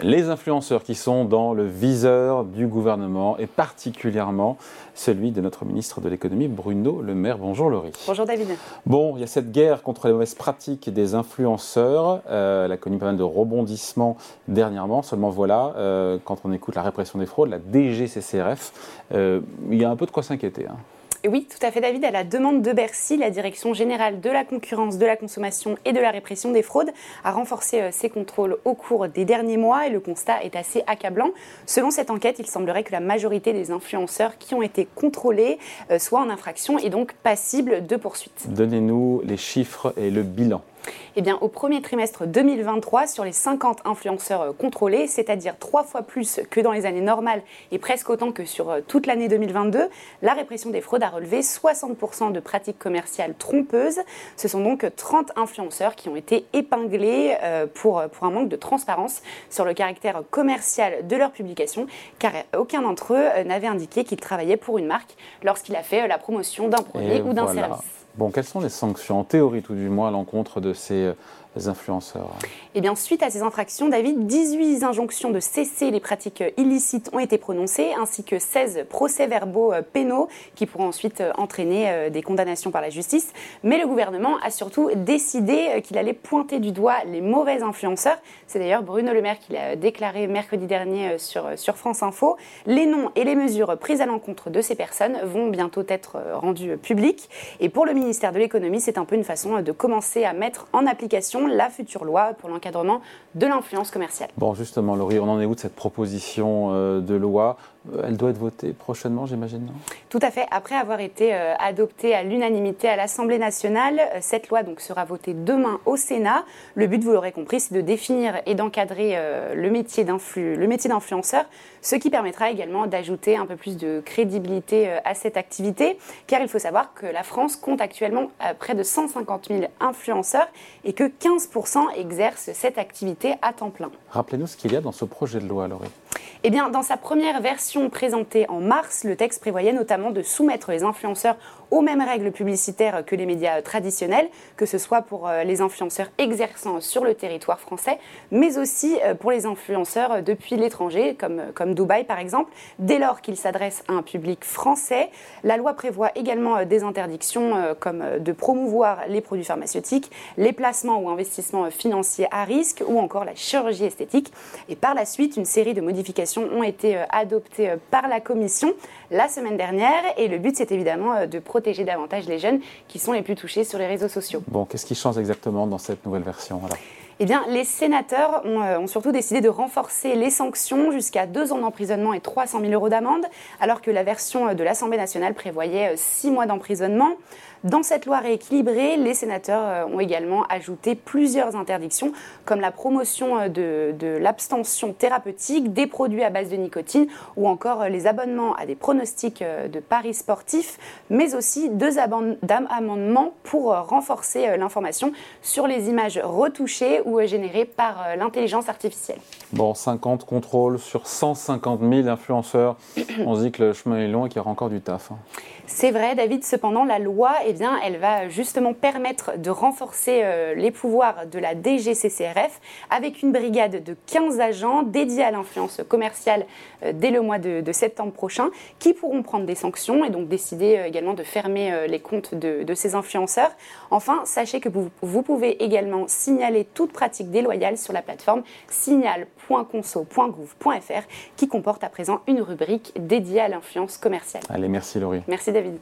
les influenceurs qui sont dans le viseur du gouvernement et particulièrement celui de notre ministre de l'économie, Bruno Le Maire. Bonjour Laurie. Bonjour David. Bon, il y a cette guerre contre les mauvaises pratiques des influenceurs. Euh, elle a connu pas mal de rebondissements dernièrement. Seulement voilà, euh, quand on écoute la répression des fraudes, la DGCCRF, euh, il y a un peu de quoi s'inquiéter. Hein oui, tout à fait, David. À la demande de Bercy, la Direction générale de la concurrence, de la consommation et de la répression des fraudes a renforcé euh, ses contrôles au cours des derniers mois et le constat est assez accablant. Selon cette enquête, il semblerait que la majorité des influenceurs qui ont été contrôlés euh, soient en infraction et donc passibles de poursuites. Donnez-nous les chiffres et le bilan. Eh bien, au premier trimestre 2023, sur les 50 influenceurs euh, contrôlés, c'est-à-dire trois fois plus que dans les années normales et presque autant que sur euh, toute l'année 2022, la répression des fraudes a relevé 60% de pratiques commerciales trompeuses. Ce sont donc 30 influenceurs qui ont été épinglés euh, pour, pour un manque de transparence sur le caractère commercial de leur publication, car aucun d'entre eux n'avait indiqué qu'il travaillait pour une marque lorsqu'il a fait la promotion d'un produit ou d'un service. Bon, quelles sont les sanctions, en théorie tout du moins, à l'encontre de ces influenceurs Eh bien, suite à ces infractions, David, 18 injonctions de cesser les pratiques illicites ont été prononcées, ainsi que 16 procès-verbaux euh, pénaux qui pourront ensuite euh, entraîner euh, des condamnations par la justice. Mais le gouvernement a surtout décidé qu'il allait pointer du doigt les mauvais influenceurs. C'est d'ailleurs Bruno Le Maire qui l'a déclaré mercredi dernier sur, sur France Info. Les noms et les mesures prises à l'encontre de ces personnes vont bientôt être rendus publics. Et pour le ministère de l'économie, c'est un peu une façon de commencer à mettre en application la future loi pour l'encadrement de l'influence commerciale. Bon, justement, Laurie, on en est où de cette proposition euh, de loi? Euh, elle doit être votée prochainement, j'imagine, non? Tout à fait. Après avoir été euh, adoptée à l'unanimité à l'Assemblée nationale, cette loi donc sera votée demain au Sénat. Le but, vous l'aurez compris, c'est de définir et d'encadrer le métier d'influenceur, ce qui permettra également d'ajouter un peu plus de crédibilité à cette activité, car il faut savoir que la France compte actuellement près de 150 000 influenceurs et que 15% exercent cette activité à temps plein. Rappelez-nous ce qu'il y a dans ce projet de loi, Laurie. Eh bien, dans sa première version présentée en mars, le texte prévoyait notamment de soumettre les influenceurs aux mêmes règles publicitaires que les médias traditionnels, que ce soit pour euh, les influenceurs exerçant sur le territoire français, mais aussi euh, pour les influenceurs depuis l'étranger, comme, euh, comme Dubaï par exemple, dès lors qu'ils s'adressent à un public français. La loi prévoit également des interdictions comme de promouvoir les produits pharmaceutiques, les placements ou investissements financiers à risque ou encore la chirurgie esthétique. Et par la suite, une série de modifications ont été adoptées par la Commission la semaine dernière et le but c'est évidemment de protéger davantage les jeunes qui sont les plus touchés sur les réseaux sociaux. Bon, qu'est-ce qui change exactement dans cette nouvelle version alors? Eh bien, les sénateurs euh, ont, surtout décidé de renforcer les sanctions jusqu'à deux ans d'emprisonnement et 300 000 euros d'amende, alors que la version de l'Assemblée nationale prévoyait euh, six mois d'emprisonnement. Dans cette loi rééquilibrée, les sénateurs euh, ont également ajouté plusieurs interdictions, comme la promotion de, de l'abstention thérapeutique, des produits à base de nicotine ou encore les abonnements à des pronostics de paris sportifs, mais aussi deux amendements pour renforcer l'information sur les images retouchées ou générés par euh, l'intelligence artificielle. Bon, 50 contrôles sur 150 000 influenceurs. On se dit que le chemin est long et qu'il y aura encore du taf. Hein. C'est vrai, David. Cependant, la loi, eh bien, elle va justement permettre de renforcer euh, les pouvoirs de la DGCCRF avec une brigade de 15 agents dédiés à l'influence commerciale euh, dès le mois de, septembre prochain, qui pourront prendre des sanctions et donc décider également de fermer les comptes de, ces influenceurs. Enfin, sachez que vous, vous pouvez également signaler toute pratiques déloyales sur la plateforme signal.conso.gouv.fr qui comporte à présent une rubrique dédiée à l'influence commerciale. Allez, merci Laurie. Merci David.